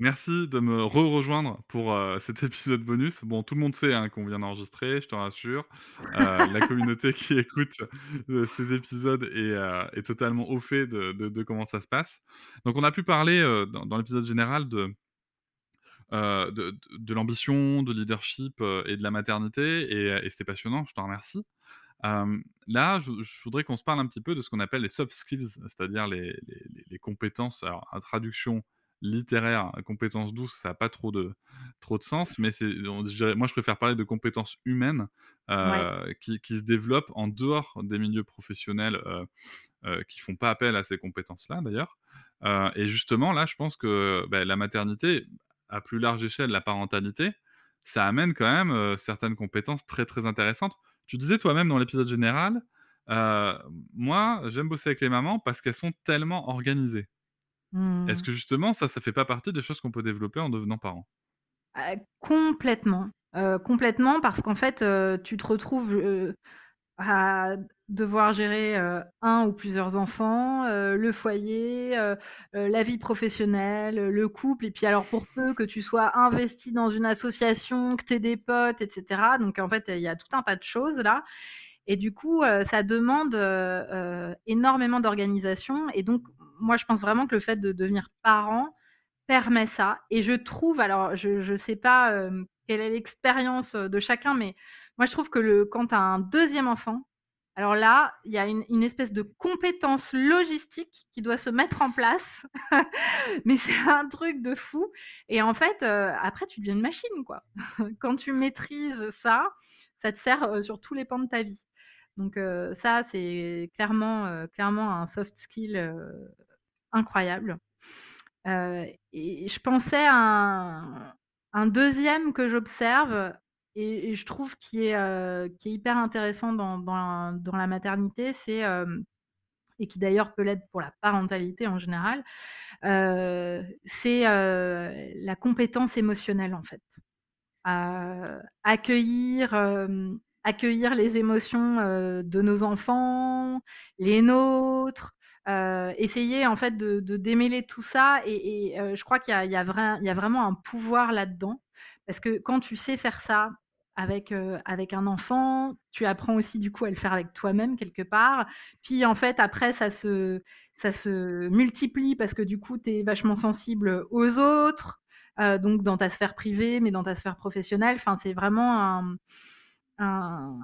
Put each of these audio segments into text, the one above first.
Merci de me re-rejoindre pour euh, cet épisode bonus. Bon, tout le monde sait hein, qu'on vient d'enregistrer, je te rassure. Euh, la communauté qui écoute euh, ces épisodes est, totalement au fait de, comment ça se passe. Donc, on a pu parler dans, l'épisode général de, de, l'ambition, de leadership et de la maternité, et, c'était passionnant, je te remercie. là, je, voudrais qu'on se parle un petit peu de ce qu'on appelle les soft skills, c'est-à-dire les, les, compétences, alors, à traduction littéraire, compétences douces, ça n'a pas trop de, trop de sens, mais c'est, moi je préfère parler de compétences humaines euh, qui, qui, se développent en dehors des milieux professionnels euh, euh, qui font pas appel à ces compétences-là d'ailleurs. Euh, et justement, là, je pense que bah, la maternité, à plus large échelle, la parentalité, ça amène quand même certaines compétences très très intéressantes. Tu disais toi-même dans l'épisode général, moi j'aime bosser avec les mamans parce qu'elles sont tellement organisées. Est-ce mmh. que justement ça, ça fait pas partie des choses qu'on peut développer en devenant parent? Ah, complètement, complètement parce qu'en fait, tu te retrouves, à devoir gérer, un ou plusieurs enfants, le foyer, la vie professionnelle, le couple et puis alors pour peu que tu sois investi dans une association, que tu aies des potes et cetera, donc en fait, il y a tout un tas de choses là et du coup, ça demande, énormément d'organisation et donc moi, je pense vraiment que le fait de devenir parent permet ça. Et je trouve, alors je ne sais pas quelle est l'expérience de chacun, mais moi, je trouve que le, quand tu as un deuxième enfant, alors là, il y a une, espèce de compétence logistique qui doit se mettre en place, mais c'est un truc de fou. Et en fait, après, tu deviens une machine, quoi. Quand tu maîtrises ça, ça te sert sur tous les pans de ta vie. Donc ça, c'est clairement, clairement un soft skill incroyable. et je pensais à un, deuxième que j'observe et, je trouve qui est, qui est hyper intéressant dans, dans, la, maternité, c'est et qui d'ailleurs peut l'être pour la parentalité en général, c'est la compétence émotionnelle en fait. accueillir, accueillir les émotions de nos enfants, les nôtres, essayer en fait de, démêler tout ça et, je crois qu'il y, a, vraiment un pouvoir là-dedans parce que quand tu sais faire ça avec, avec un enfant, tu apprends aussi du coup à le faire avec toi-même quelque part. Puis en fait après ça se, ça se multiplie parce que du coup tu es vachement sensible aux autres, donc dans ta sphère privée mais dans ta sphère professionnelle. Enfin c'est vraiment un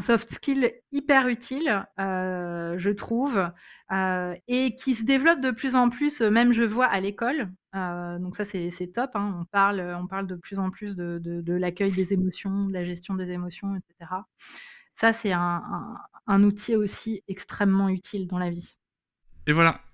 soft skill hyper utile, euh, je trouve, euh, et qui se développe de plus en plus, même je vois à l'école. Euh, donc ça, c'est top. Hein. On, parle, on parle de plus en plus de, l'accueil des émotions, de la gestion des émotions, etc. Ça, c'est un, outil aussi extrêmement utile dans la vie. Et voilà,